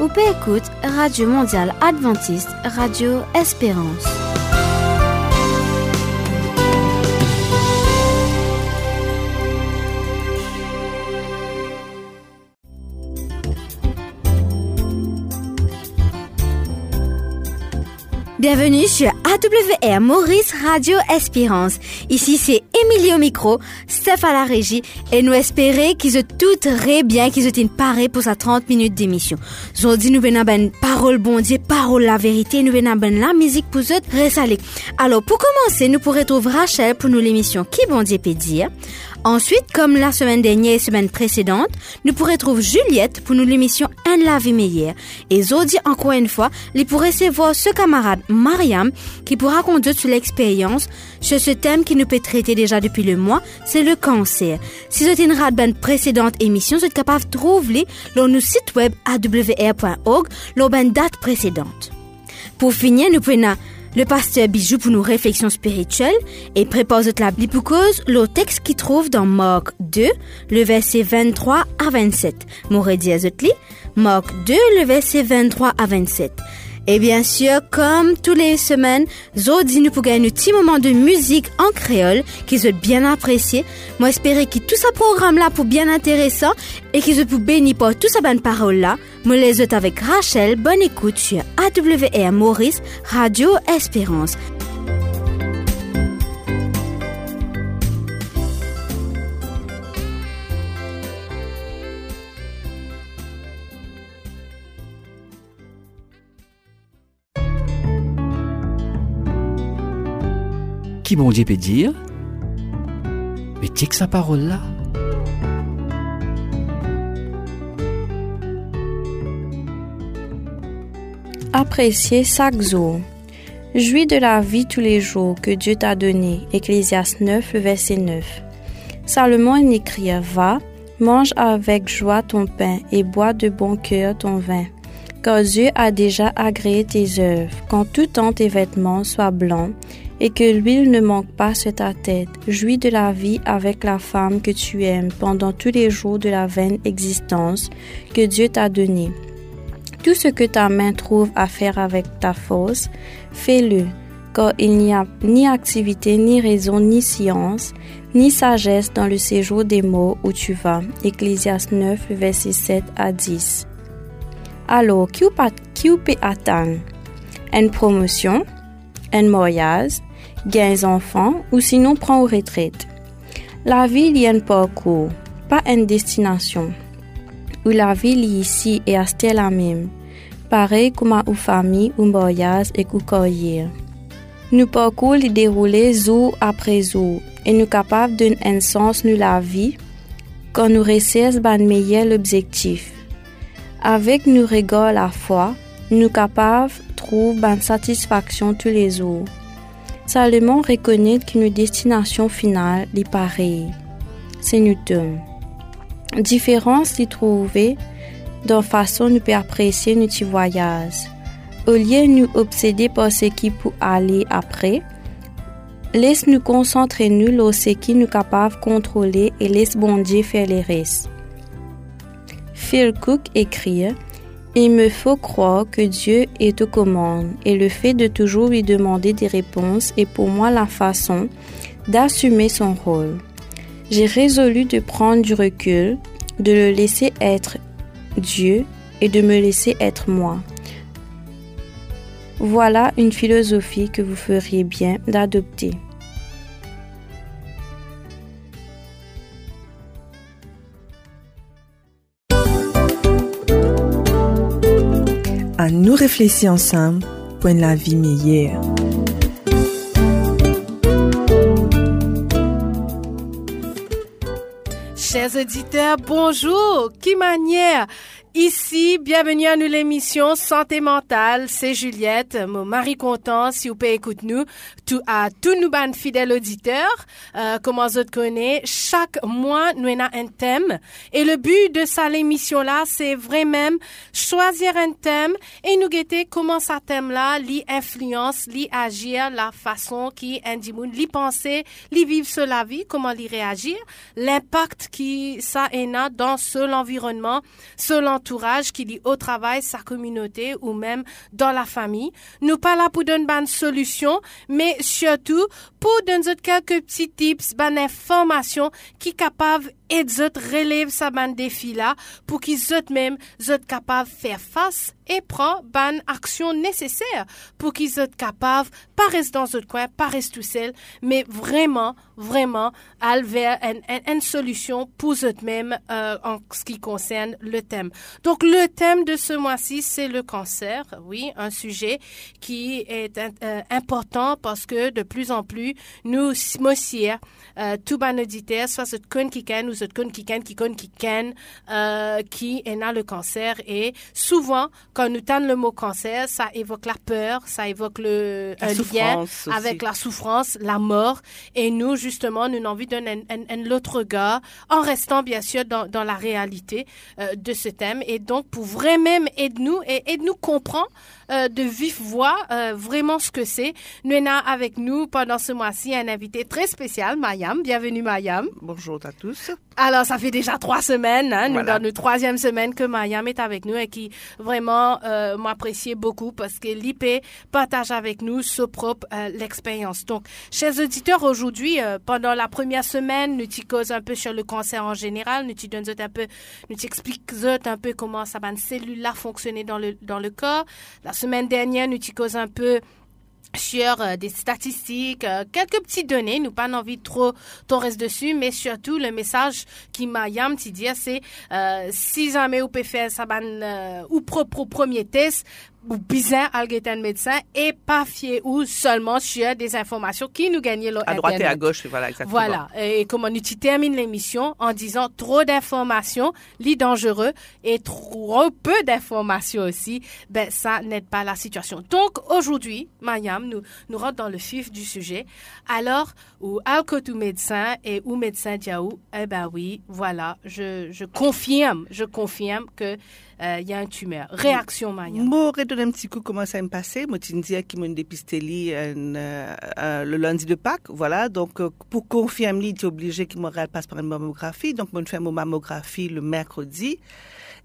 ou peut écoute Radio Mondiale Adventiste, Radio Espérance. Bienvenue sur AWR Maurice Radio Espérance. Ici c'est Émilie au micro, Steph à la régie et nous espérons qu'ils toutes très bien, qu'ils ont une parée pour sa 30 minutes d'émission. Aujourd'hui nous venons ben parole bon Dieu, parole la vérité, nous venons ben la musique pour eux ressaler. Alors pour commencer, nous pourrons trouver Rachel pour nous l'émission Qui bon Dieu peut dire? Ensuite, comme la semaine dernière et semaine précédente, nous pourrons trouver Juliette pour nous l'émission Un la vie meilleure. Et Zodi, encore une fois, il pourrait recevoir ce camarade Mariam qui pourra conduire sur l'expérience sur ce thème qui nous peut traiter déjà depuis le mois, c'est le cancer. Si vous avez une une précédente émission, vous êtes capable de trouver sur site web awr.org d'une date précédente. Pour finir, nous prenons le pasteur Bijou pour nos réflexions spirituelles et prépare la Bible le texte qui trouve dans Marc 2, le verset 23 à 27. M'aurait à Marc 2, le verset 23 à 27. Et bien sûr, comme tous les semaines, Zodi nous pour gagner un petit moment de musique en créole qui soit bien apprécié. Moi, espérer que tout ce programme-là pour bien intéressant et qu'ils pour bénir par tout ça bonne parole-là. Moi, les autres avec Rachel. Bonne écoute sur AWR Maurice, Radio Espérance. Bon Dieu peut dire Mais tiens que sa parole là. Appréciez chaque jour. Jouis de la vie tous les jours que Dieu t'a donné. Ecclésias 9, verset 9. Salomon écrit Va, mange avec joie ton pain et bois de bon cœur ton vin. Car Dieu a déjà agréé tes œuvres, quand tout temps tes vêtements soient blancs et que l'huile ne manque pas sur ta tête. Jouis de la vie avec la femme que tu aimes pendant tous les jours de la vaine existence que Dieu t'a donnée. Tout ce que ta main trouve à faire avec ta force, fais-le, car il n'y a ni activité, ni raison, ni science, ni sagesse dans le séjour des mots où tu vas. Ecclésias 9, verset 7 à 10. Alors, qui peut attendre? Une promotion, un mariage, gains enfants ou sinon prend aux retraite. La vie y a un parcours, pas une destination. Où la vie ici et à la même, pareil comme à une famille, un mariage et une carrière. Nous parcours les dérouler jour après jour et nous capables d'un un sens nous la vie quand nous réussissons ban meilleur l'objectif. Avec nous regard la foi, nous capables trouver ban satisfaction tous les jours. Salomon reconnaît qu'une destination finale est pareille. C'est Newton. Différence y trouver dans façon nous peut apprécier notre voyage. Au lieu de nous obséder par ce qui peut aller après, laisse nous concentrer nous sur ce qui nous capable de contrôler et laisse bon Dieu faire les restes. Phil Cook écrit il me faut croire que Dieu est aux commandes et le fait de toujours lui demander des réponses est pour moi la façon d'assumer son rôle. J'ai résolu de prendre du recul, de le laisser être Dieu et de me laisser être moi. Voilà une philosophie que vous feriez bien d'adopter. Nous réfléchir ensemble pour une la vie meilleure. Chers auditeurs, bonjour. Qui manière Ici, bienvenue à nous l'émission Santé mentale. C'est Juliette, mon mari content si vous pouvez écouter nous, tout, à tous nous ban fidèles auditeurs. Euh, comment vous connaissez, chaque mois, nous avons un thème. Et le but de cette émission-là, c'est vraiment choisir un thème et nous guetter comment ce thème-là, l'y influence, l'y agir, la façon qui indigne, l'y penser, l'y vivre sur la vie, comment l'y réagir, l'impact qui ça a dans ce l'environnement, selon qui dit au travail, sa communauté ou même dans la famille. Nous pas là pour donner une solution, mais surtout pour donner quelques petits tips, bonnes informations qui capable et zot relève sa ban défi là pour qu'ils zot même zot capable faire face et prend ban action nécessaire pour qu'ils soient capables pas rester dans un coin, pas rester tout seul, mais vraiment, vraiment aller vers une, une, solution pour eux-mêmes euh, en ce qui concerne le thème. Donc le thème de ce mois-ci, c'est le cancer. Oui, un sujet qui est euh, important parce que de plus en plus, nous, aussi, euh, tout ban auditeur, soit ce qui ken ou ce con qui ken, qui qui ken, euh, le cancer et souvent, quand nous tendons le mot cancer, ça évoque la peur, ça évoque le La un lien aussi. avec la souffrance, la mort. Et nous, justement, nous avons envie donner un, un, autre regard, en restant bien sûr dans, dans la réalité euh, de ce thème. Et donc, pour vraiment aider-nous et aider-nous comprendre euh, de vive voix euh, vraiment ce que c'est. Nous avons avec nous pendant ce mois-ci un invité très spécial, Mayam. Bienvenue, Mayam. Bonjour à tous. Alors, ça fait déjà trois semaines, hein, nous dans notre troisième semaine que Mayam est avec nous et qui vraiment euh, m'appréciait beaucoup parce que l'IP partage avec nous ce propre euh, l'expérience. Donc, chers auditeurs, aujourd'hui, euh, pendant la première semaine, nous t'y cause un peu sur le cancer en général, nous t'y donne un peu, nous t'explique un peu comment ça va une cellule là fonctionner dans le dans le corps. La semaine dernière, nous cause un peu sur euh, des statistiques, euh, quelques petites données, nous pas envie de trop, trop rester dessus, mais surtout le message qui m'a yam dire, c'est euh, si jamais vous pouvez faire ça ban, ou propre premier test, ou bizarre un médecin et pas fier ou seulement sur des informations qui nous gagnent À droite et à gauche, voilà, exactement. voilà. Et comment tu termines l'émission en disant trop d'informations, lit dangereux et trop peu d'informations aussi, ben ça n'aide pas la situation. Donc aujourd'hui, Mayam, nous nous rentrons dans le vif du sujet. Alors, ou alcotou médecin et ou médecin diaou, eh ben oui, voilà, je, je confirme, je confirme que il y a un tumeur. Réaction, Mayam. Moi, redonner un petit coup comment ça me passait? Moi, tu me qu'ils m'ont dépisté euh, euh, le lundi de Pâques. Voilà. Donc, euh, pour confirmer, tu es obligé qu'il me passe par une mammographie. Donc, je fais mon mammographie le mercredi.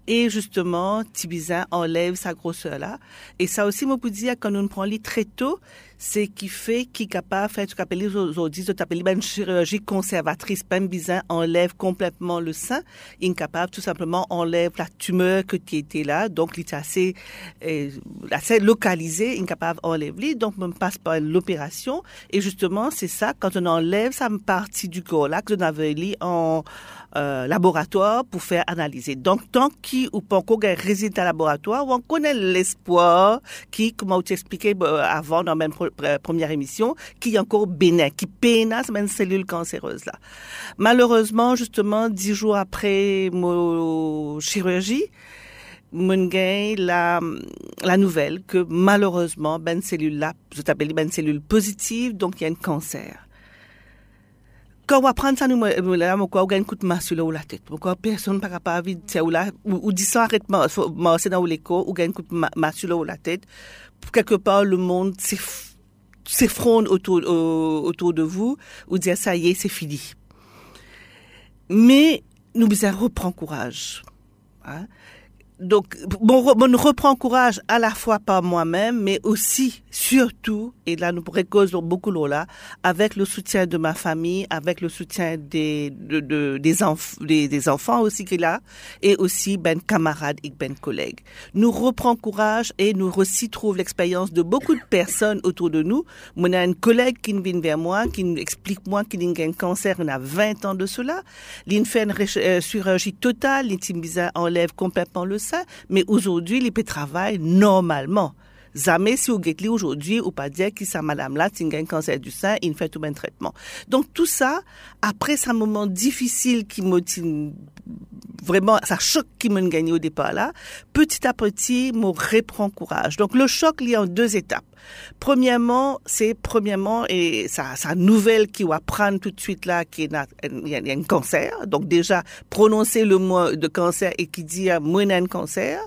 Et justement, Tibizin enlève sa grosseur là. Et ça aussi, moi, pour dire, quand on prend lit très tôt, c'est qui fait qui est capable de faire ce qu'on appelle aujourd'hui, ce une chirurgie conservatrice. Pas bizin enlève complètement le sein. Il tout simplement enlève la tumeur que tu étais là. Donc, il est assez, euh, assez localisé. Il est capable d'enlever. Donc, on passe par l'opération. Et justement, c'est ça, quand on enlève sa partie du corps là, que on avait en euh, laboratoire pour faire analyser. Donc, tant qu'il ou pas encore un résultat laboratoire, on connaît l'espoir qui, comme tu expliquais euh, avant dans la même première émission, qui est encore bénin, qui c'est une cellule cancéreuse là. Malheureusement, justement, dix jours après mon chirurgie, mon gain la, la nouvelle que malheureusement, ben cellule là, je t'appelle ben cellule positive, donc il y a un cancer quand on va prendre ça, nous, là, on va un coup de masse sur la tête. Pourquoi personne pas capable de dire, ou dit ça, arrête, c'est dans l'écho, ou un coup de ma- masse sur la tête. Quelque part, le monde s'eff- s'effronde autour, au- autour de vous, ou dire, ça y est, c'est fini. Mais, nous, besoin reprendre courage. Hein? Donc, bon, bon, reprend courage à la fois par moi-même, mais aussi, surtout, et là, nous causer beaucoup là, avec le soutien de ma famille, avec le soutien des, de, de- des, enf- des, des enfants aussi qu'il a, et aussi ben camarades et ben collègues. Nous reprend courage et nous aussi trouve l'expérience de beaucoup de personnes autour de nous. On a une collègue qui vient vers moi, qui nous explique moi qu'il a un cancer, il a 20 ans de cela. Il fait une chirurgie totale, l'intimisa enlève complètement le mais aujourd'hui, il peut travailler normalement. Jamais si vous guettez aujourd'hui, ou pas dire que sa madame là, a un cancer du sein, il fait tout un traitement. Donc tout ça, après ce moment difficile qui m'a vraiment, ça choc qui m'a gagné au départ là, petit à petit, me reprend courage. Donc le choc, il y a en deux étapes. Premièrement, c'est premièrement, et sa, sa nouvelle qui va prendre tout de suite là, qui est, un cancer. Donc déjà, prononcer le mot de cancer et qui dit, moi, un cancer.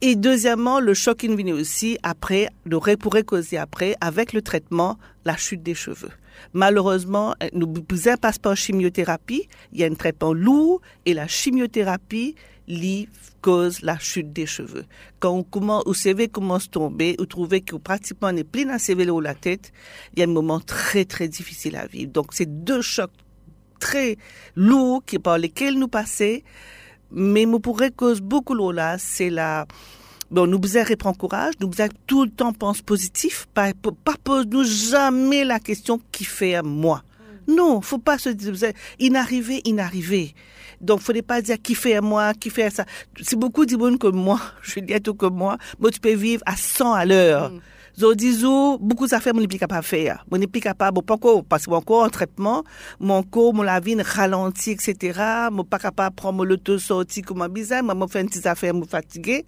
Et deuxièmement, le choc vient aussi après, le pourrait causer après, avec le traitement, la chute des cheveux. Malheureusement, nous besoin passe par chimiothérapie. Il y a un traitement lourd et la chimiothérapie cause la chute des cheveux. Quand on commence, au CV commence à tomber, vous trouvez que pratiquement on est plein à CV ou la tête, il y a un moment très très difficile à vivre. Donc c'est deux chocs très lourds par lesquels nous passer, mais me pourrait cause beaucoup là, c'est la, Bon, nous besoin reprendre courage, nous besoin tout le temps pense positif, pas, pas pose nous jamais la question qui fait à moi. Non, faut pas se dire inarrivé, inarrivé. Donc, faudrait pas dire qui fait à moi, qui fait à ça. C'est beaucoup monde que moi, je dis tout que moi, moi tu peux vivre à 100 à l'heure. Mm. Zo disons, beaucoup d'affaires, mon plus capable de faire. Mon n'est plus capable, encore, parce que mon corps en traitement, mon corps, mon la vie ralentit, etc. Mon pas capable de prendre le taux sorti comme bizarre, moi, fait une petite affaire, me fatiguer.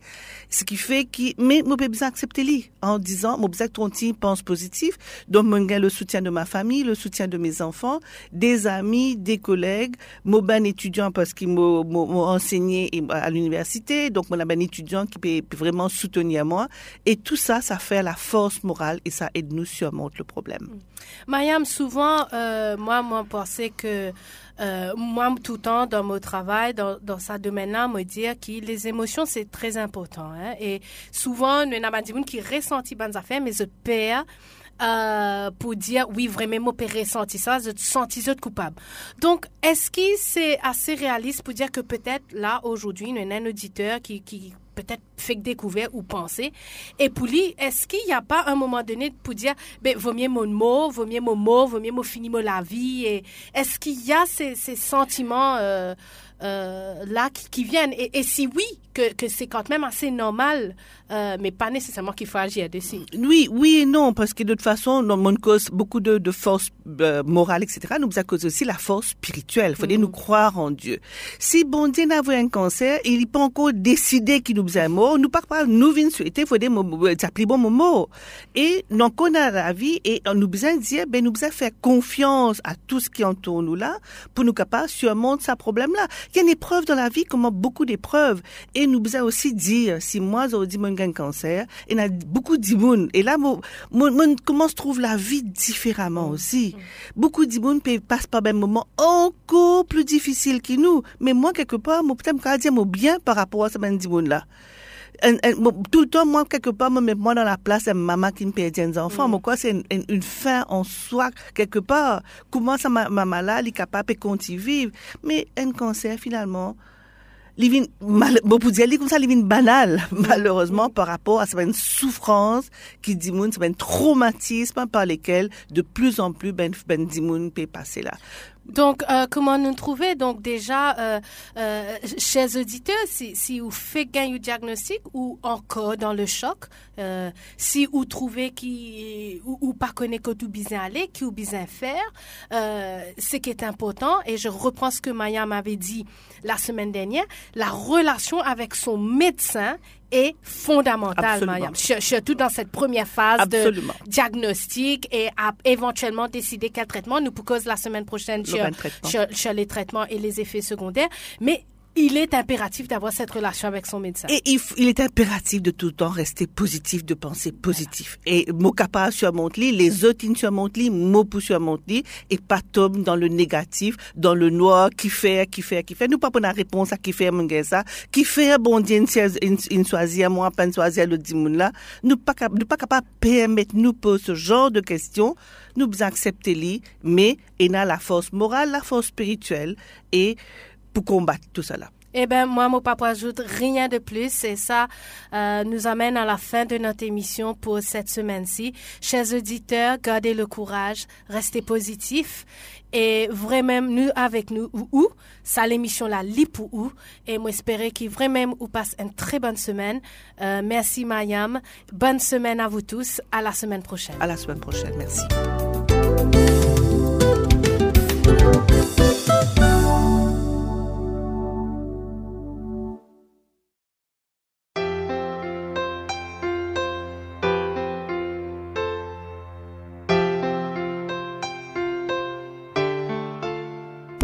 Ce qui fait que, mais, j'ai besoin d'accepter lui, en disant, moi, besoin ton pense positif. Donc, moi, le soutien de ma famille, le soutien de mes enfants, des amis, des collègues, mon ben étudiant parce qu'il m'a enseigné à l'université. Donc, mon ben étudiant qui peut vraiment soutenir moi. Et tout ça, ça fait la force force morale et ça aide nous surmonter le problème. Mariam, souvent, euh, moi, moi, pensais que euh, moi, tout le temps, dans mon travail, dans, dans ce domaine-là, me dire que les émotions, c'est très important. Hein? Et souvent, nous avons des gens qui ressentent bonnes affaires, mais je perds euh, pour dire oui vraiment mon père ressenti ça je sens coupable donc est-ce que c'est assez réaliste pour dire que peut-être là aujourd'hui nous avons un auditeur qui, qui peut-être fait découvert ou penser. Et pour lui, est-ce qu'il n'y a pas un moment donné pour dire, ben, vaut mieux mon mot, vaut mieux mon mot, vaut mieux mon finir la vie. Et est-ce qu'il y a ces, ces sentiments euh, euh, là qui, qui viennent? Et, si oui, que, que c'est quand même assez normal, euh, mais pas nécessairement qu'il faut agir dessus. Oui, oui et non, parce que de toute façon, mon cause beaucoup de, de force euh, morale, etc., nous a cause aussi la force spirituelle. Il faut mm. nous croire en Dieu. Si bon Dieu n'a un cancer, il n'est pas encore décidé qu'il nous a mot, nous parle pas, nous venons souhaiter, il faut dire, ça pris bon mot. Et donc, on a la vie et on nous besoin de dire, ben, nous besoin faire confiance à tout ce qui entoure nous là, pour nous capables surmonter ce problème-là. Il y a une épreuve dans la vie, comme beaucoup d'épreuves. Et nous besoin aussi dire, si moi, j'ai dit, mon cancer, il y a beaucoup d'immunes. Et là, mon, mon, comment se trouve la vie différemment aussi? Beaucoup d'immunes passent par un moment encore plus difficile que nous. Mais moi, quelque part, moi, peut-être, dire, bien par rapport à ce là tout le temps, moi, quelque part, me mets moi dans la place de maman qui me perd des enfants. Mm. quoi, c'est une, fin en soi, quelque part. Comment ça, ma maman là, elle est capable de continuer vivre? Mais un cancer, finalement, bon comme ça il banal malheureusement par rapport à une souffrance qui dit c'est un traumatisme par lesquels de plus en plus ben ben peut passer là donc, euh, comment nous trouver? Donc, déjà, euh, euh, chers auditeurs, si, si vous faites gagner un diagnostic ou encore dans le choc, euh, si vous trouvez qui ou, ou pas connaît que tout bien aller, qui ou bien faire, euh, ce qui est important, et je reprends ce que Maya m'avait dit la semaine dernière, la relation avec son médecin est fondamentale, Mariam. Surtout dans cette première phase de diagnostic et à éventuellement décider quel traitement. Nous proposons la semaine prochaine sur, les traitements et les effets secondaires. Mais il est impératif d'avoir cette relation avec son médecin. Et il, est impératif de tout le temps rester positif, de penser positif. Et mon capable surmonte les autres surmontent li, mon pour surmonte et pas tomber dans le négatif, dans le noir, qui fait, qui fait, qui fait. Nous pas pour la réponse à qui fait ça, qui fait bon Dieu, une choisir moi, pas choisir le dimoun là. Nous pas, nous pas capable permettre nous poser ce genre de questions. Nous accepter li, mais il a la force morale, la force spirituelle et pour combattre tout cela. Eh bien, moi, mon papa ajoute rien de plus. Et ça euh, nous amène à la fin de notre émission pour cette semaine-ci. Chers auditeurs, gardez le courage, restez positifs. Et vraiment, nous avec nous, ou, ou ça l'émission là, lit pour ou. Et moi, espérer qu'il vraiment vous passe une très bonne semaine. Euh, merci, Mayam. Bonne semaine à vous tous. À la semaine prochaine. À la semaine prochaine. Merci.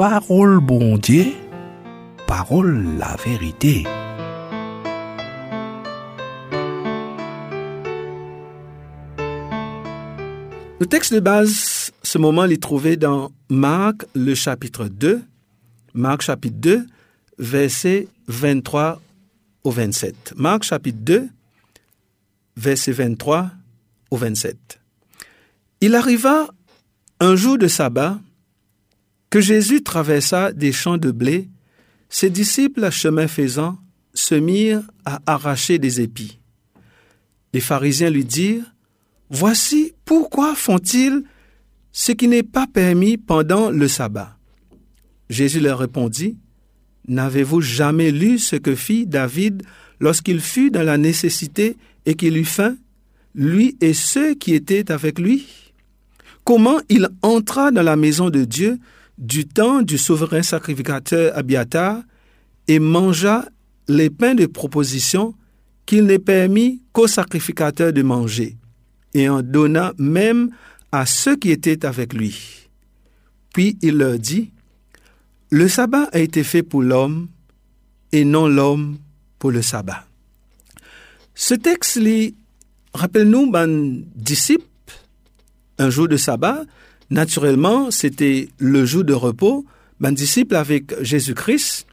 Parole bon Dieu, parole la vérité. Le texte de base, ce moment, est trouvé dans Marc, le chapitre 2, Marc chapitre 2, versets 23 au 27. Marc chapitre 2, versets 23 au 27. Il arriva un jour de sabbat que Jésus traversa des champs de blé. Ses disciples, chemin faisant, se mirent à arracher des épis. Les pharisiens lui dirent, Voici pourquoi font-ils ce qui n'est pas permis pendant le sabbat? Jésus leur répondit, N'avez-vous jamais lu ce que fit David lorsqu'il fut dans la nécessité et qu'il eut faim, lui et ceux qui étaient avec lui? Comment il entra dans la maison de Dieu du temps du souverain sacrificateur Abiatar et mangea les pains de proposition qu'il n'est permis qu'au sacrificateur de manger, et en donna même à ceux qui étaient avec lui. Puis il leur dit, Le sabbat a été fait pour l'homme et non l'homme pour le sabbat. Ce texte rappelle-nous, ben, disciples, un jour de sabbat, naturellement, c'était le jour de repos, ben, disciples avec Jésus-Christ.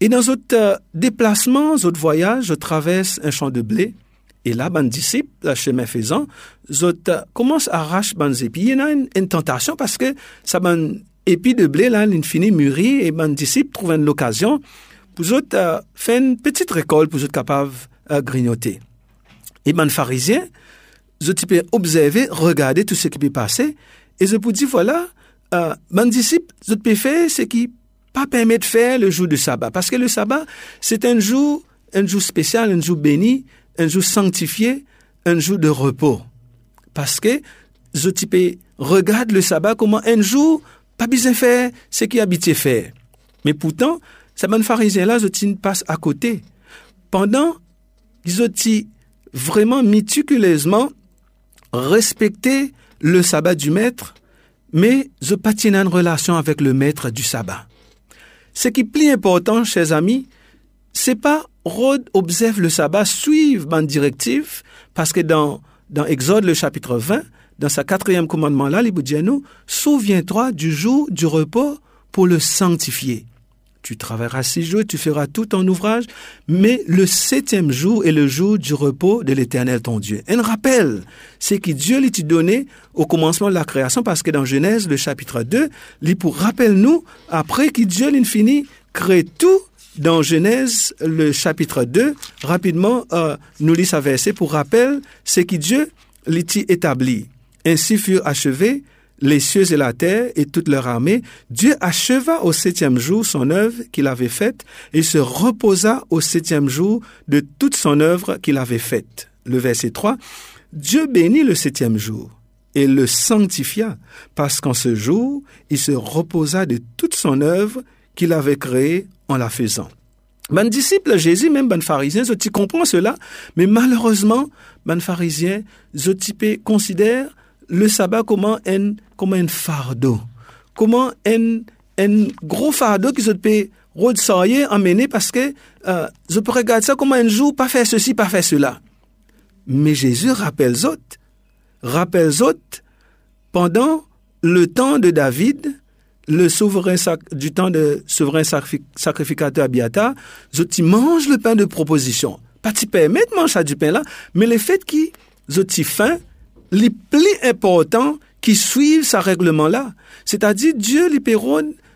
Et dans notre déplacement, notre voyage, je traverse un champ de blé. Et là, ben disciple, le chemin faisant, zot commence à arracher ben épis. Il y a une, tentation parce que ça ben épi de blé là, il finit mûri et ben disciple trouve une occasion pour zot uh, faire une petite récolte pour zot capable uh, grignoter. Et ben pharisien, zot peut observer, regarder tout ce qui peut passer et je peux dire voilà, uh, ben disciple, zot peut faire ce qui pas permet de faire le jour du sabbat parce que le sabbat c'est un jour un jour spécial, un jour béni un jour sanctifié, un jour de repos. Parce que je type regarde le sabbat comme un jour pas besoin faire ce qui habité faire. Mais pourtant, ça man pharisien là, je passe à côté. Pendant, ils ont vraiment méticuleusement respecté le sabbat du maître, mais je pas une relation avec le maître du sabbat. Ce qui est plus important, chers amis, c'est pas Rod observe le sabbat, suivre ma directive, parce que dans, dans Exode, le chapitre 20, dans sa quatrième commandement là, il nous, souviens-toi du jour du repos pour le sanctifier. Tu travailleras six jours, tu feras tout ton ouvrage, mais le septième jour est le jour du repos de l'éternel ton Dieu. Un rappel, c'est que Dieu lui donné au commencement de la création, parce que dans Genèse, le chapitre 2, il pour rappelle nous, après que Dieu l'infini crée tout, dans Genèse, le chapitre 2, rapidement, euh, nous lisons verset pour rappel, c'est que Dieu l'y établi. Ainsi furent achevés les cieux et la terre et toute leur armée. Dieu acheva au septième jour son œuvre qu'il avait faite et se reposa au septième jour de toute son œuvre qu'il avait faite. Le verset 3. Dieu bénit le septième jour et le sanctifia parce qu'en ce jour, il se reposa de toute son œuvre qu'il avait créée en la faisant. Ben disciple Jésus, même ben pharisien, je comprends cela, mais malheureusement, ben pharisien, je considère le sabbat comme un, un fardeau, comme un, un gros fardeau qui se peut ressortir, emmener parce que euh, je peux regarder ça comme un jour, pas faire ceci, pas faire cela. Mais Jésus rappelle autres, rappelle autres, pendant le temps de David, le souverain du temps de souverain sacrificateur Abiata, je mange le pain de proposition. Pas tu permets de manger du pain là, mais le fait qui je faim, les plus important qui suivent ce règlement là. C'est-à-dire Dieu les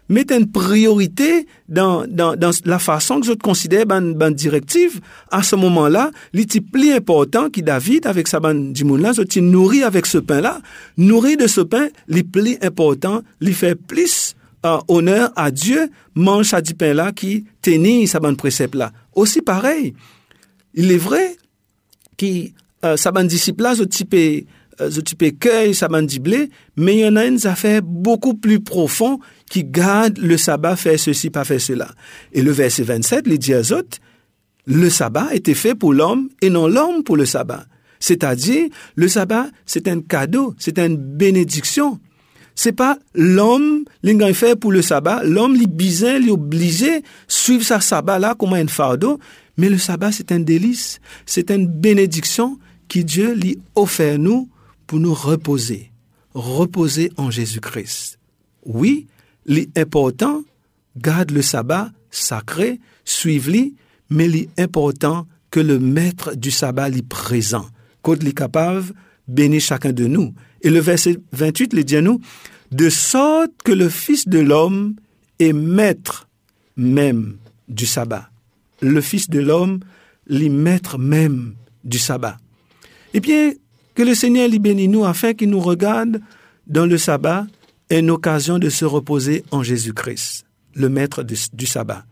met une priorité dans, dans, la façon que je considère ban, ban directive. À ce moment-là, l'outil plus important qui David, avec sa bande là, je nourrit avec ce pain-là. Nourri de ce pain, les plus important, lui fait plus euh, honneur à Dieu, mange à du pain-là qui tenait sa bande précepte-là. Aussi pareil, il est vrai que euh, sa bande disciple-là, je euh, je type cueille sa bande blé, mais il y en a une affaire beaucoup plus profonde qui garde le sabbat, fait ceci, pas fait cela. Et le verset 27, il dit à le sabbat était fait pour l'homme et non l'homme pour le sabbat. C'est-à-dire, le sabbat, c'est un cadeau, c'est une bénédiction. C'est pas l'homme, l'ingénieur fait pour le sabbat, l'homme, lui bizin, suivre sa sabbat là comme un fardeau, mais le sabbat, c'est un délice, c'est une bénédiction qui Dieu lui offert nous pour nous reposer, reposer en Jésus-Christ. Oui, l'important, garde le sabbat sacré, suivre mais li important que le maître du sabbat li présent. Côte li capable, bénit chacun de nous. Et le verset 28 le dit nous, de sorte que le Fils de l'homme est maître même du sabbat. Le Fils de l'homme, li maître même du sabbat. Eh bien, que le Seigneur lui bénisse nous afin qu'il nous regarde dans le sabbat une occasion de se reposer en Jésus-Christ, le maître du, sabbat,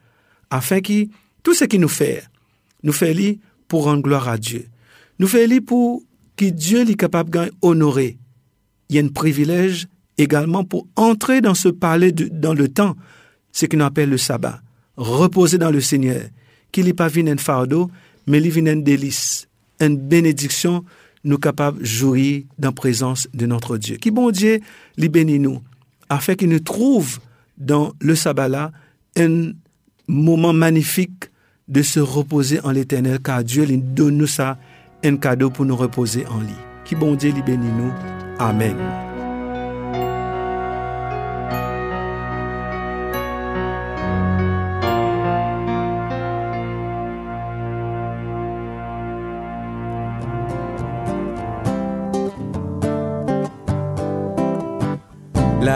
afin qu'il, tout ce qu'il nous fait, nous fait lui pour rendre gloire à Dieu. Nous fait lui pour que Dieu est capable d'honorer. Il y a un privilège également pour entrer dans ce palais dans le temps, ce qu'on appelle le sabbat, reposer dans le Seigneur, qu'il n'est pas venu un fardeau, mais il vient un délice, une bénédiction nous capables de jouir dans la présence de notre Dieu. Qui bon Dieu, lui bénit nous, afin qu'il nous trouve dans le sabbat un moment magnifique de se reposer en l'éternel, car Dieu lui donne nous ça, un cadeau pour nous reposer en lui. Qui bon Dieu, lui bénit nous. Amen.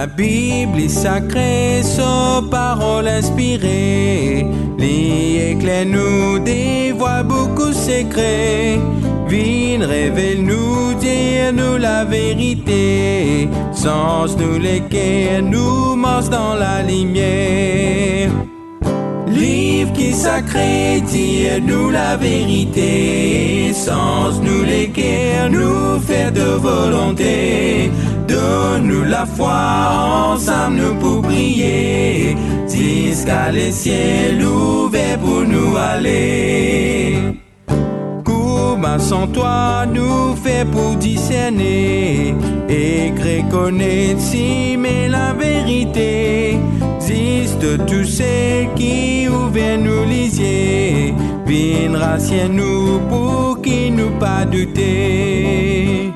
La Bible est sacrée, sa parole inspirée. Les éclairs nous dévoilent beaucoup secrets. Vine révèle-nous, dire-nous la vérité. Sans nous lesquels nous marche dans la lumière. Livre qui sacré, dire-nous la vérité. Sans nous lesquels nous faire de volonté. Donne-nous la foi, ensemble nous pour prier, jusqu'à les ciels ouverts pour nous aller. Comment sans toi nous fait pour discerner et connaître si mais la vérité existe tous ceux qui ouvrent nous lisier, viendra nous pour qui nous pas douter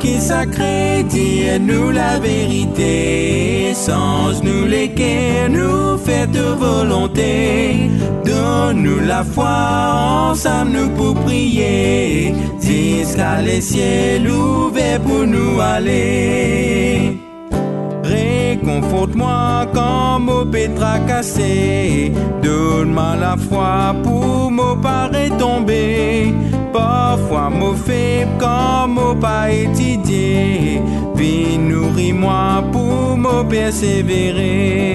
qui sacré, dis-nous la vérité, sans nous lesquels nous faites volonté. Donne-nous la foi, ensemble nous pour prier, jusqu'à les ciels ouverts pour nous aller. Réconforte-moi quand mon pétra cassé, donne-moi la foi pour mon paraître tomber. Parfois mon faible comme mon pas étudié, puis nourris-moi pour me persévérer.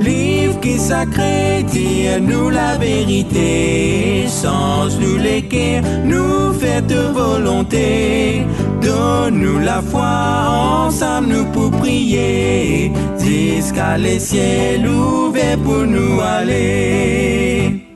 Livre qui sacré, dis-nous la vérité, sans nous lesquels nous faites volonté. Donne-nous la foi, ensemble nous pour prier, jusqu'à les ciels ouverts pour nous aller.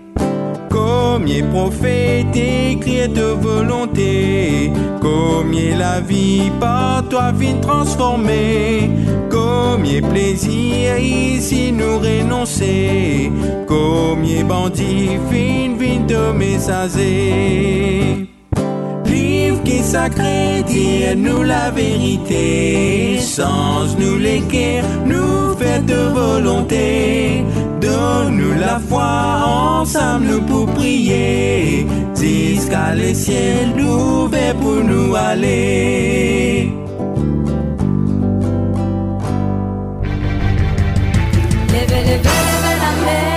Combien prophète écrit de volonté, combien la vie par toi vient transformer, combien plaisir ici nous renoncer, combien bandits fin de messager livre qui sacré, dis-nous la vérité, sans nous l'équerre, nous faites de volonté. Donne-nous la foi, ensemble nous pour prier, jusqu'à les ciels ouverts pour nous aller. Levez, levez, levez la main,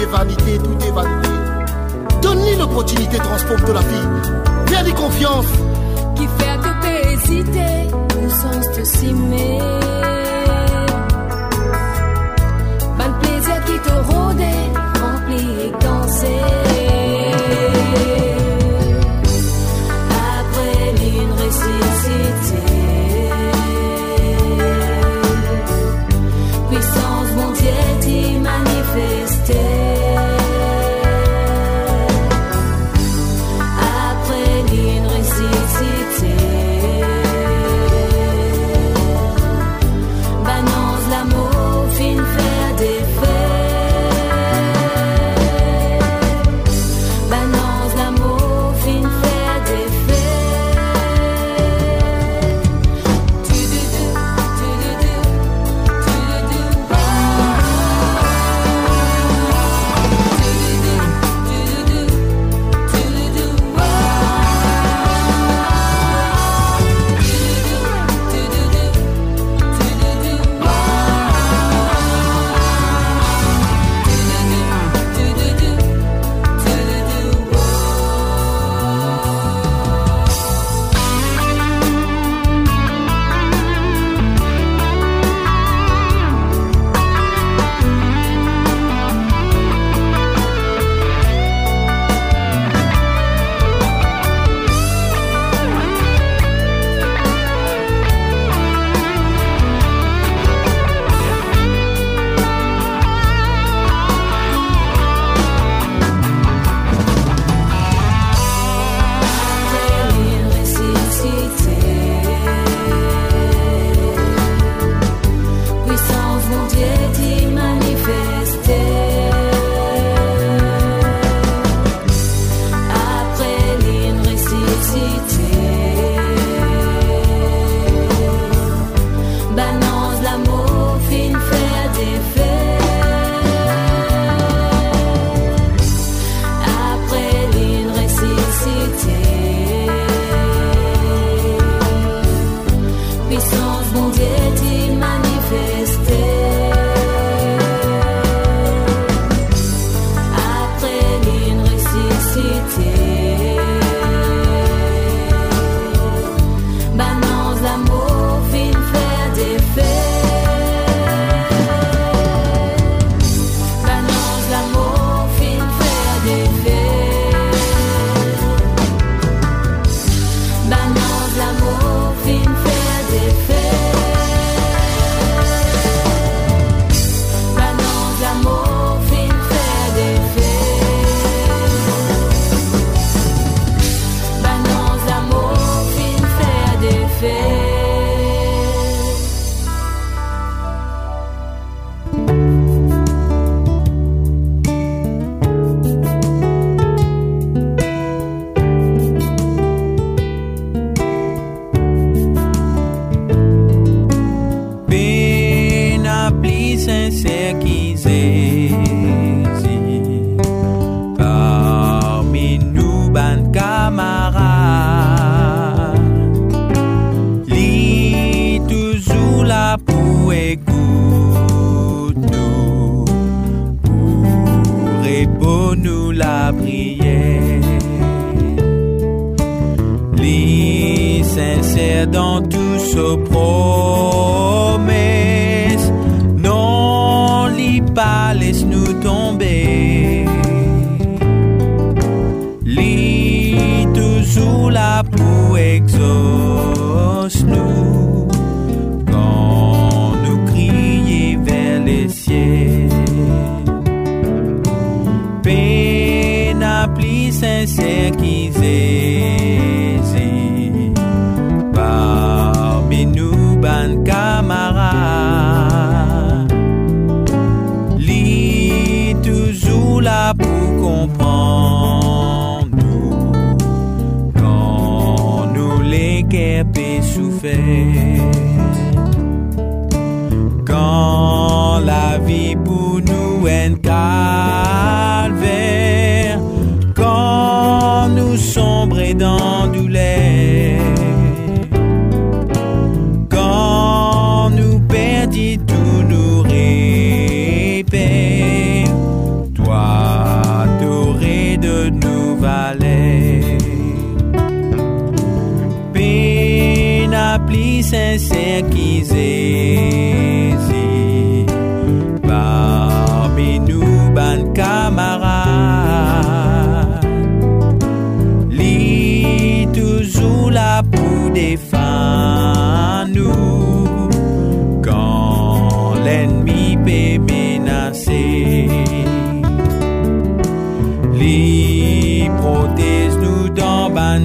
est vanité, tout est vanité. Donne-lui l'opportunité, transforme de la vie. Viens confiance. Qui fait que peut hésiter, le sens de s'aimer. Mal plaisir qui te rôdait, rempli et danser. Li protège nous dans ban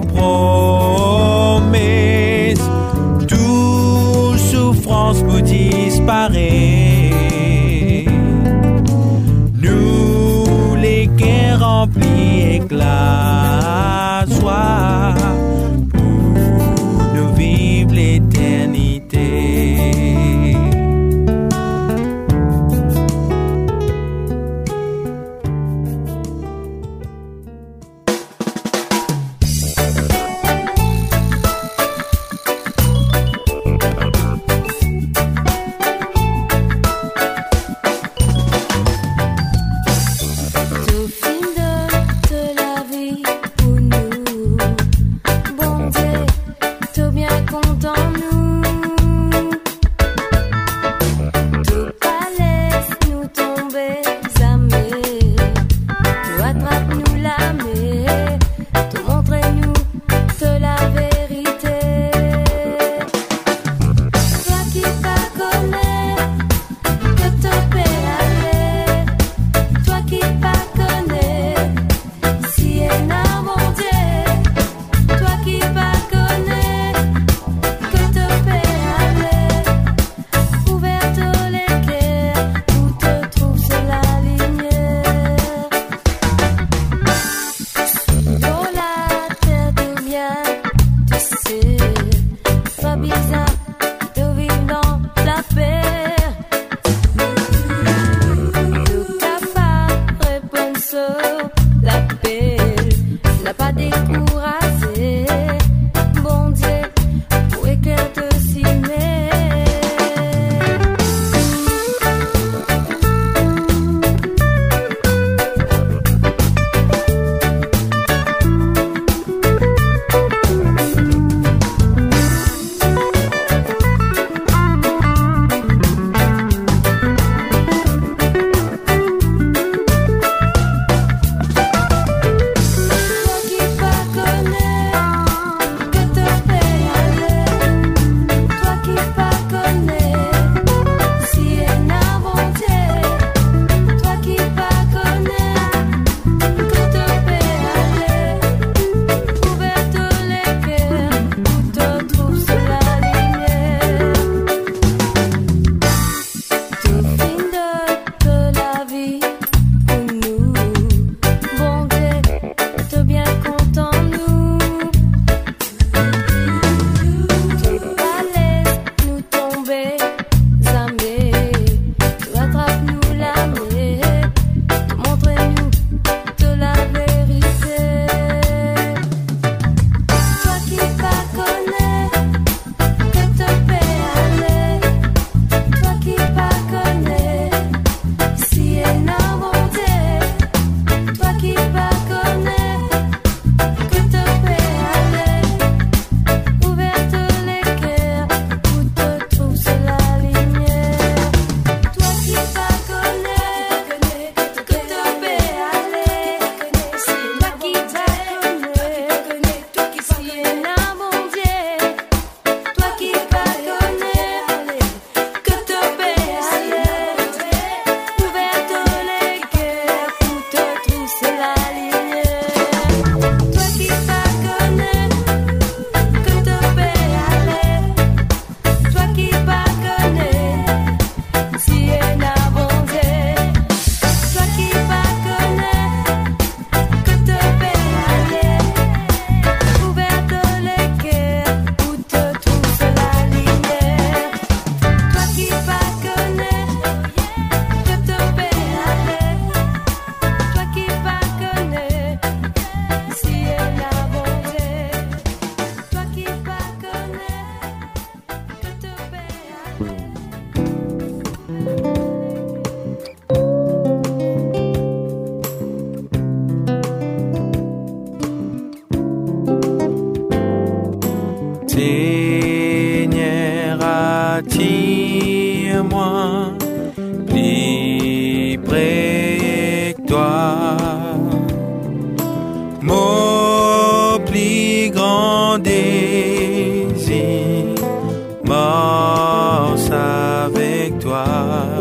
Poor. attire-moi plus près que toi. Mon plus grand désir, morse avec toi.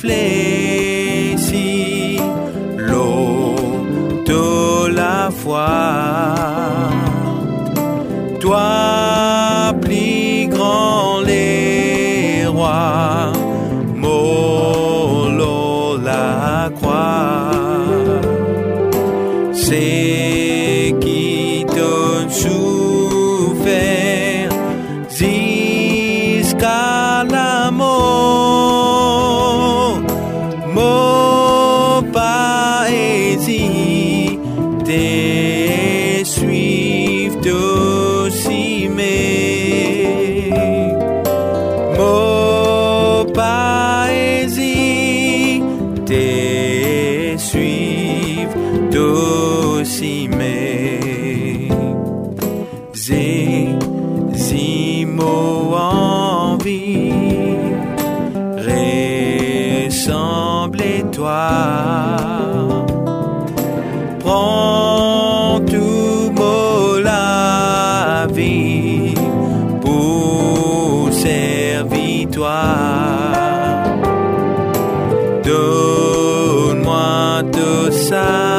flame. 路上。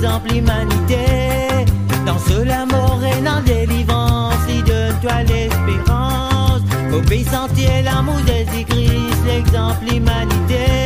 Jésus-Christ, l'exemple humanité. Dans cela, mort et dans délivrance, il donne-toi l'espérance. Sentier, l'amour de Jésus-Christ, l'exemple humanité.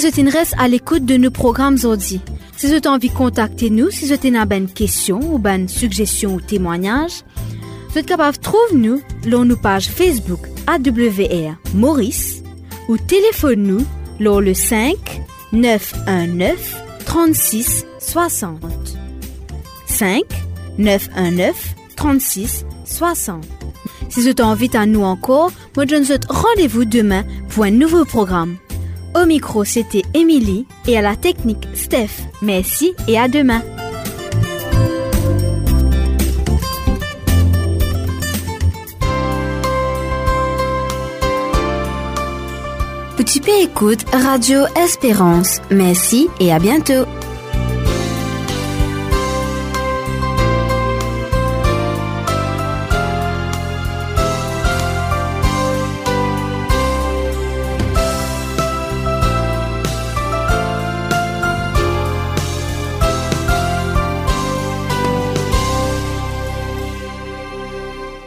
Qu'ils soient restent à l'écoute de nos programmes aujourd'hui. Si vous avez envie de contacter nous, si vous avez une question ou bonne suggestion ou témoignage, vous êtes capable de trouver nous sur nos pages Facebook AWR Maurice ou téléphone nous sur le 5 919 36 60. 5 919 36 60. Si vous avez envie à nous encore, moi je vous rendez-vous demain pour un nouveau programme. Au micro, c'était Émilie et à la technique, Steph. Merci et à demain. Petit P écoute Radio Espérance. Merci et à bientôt.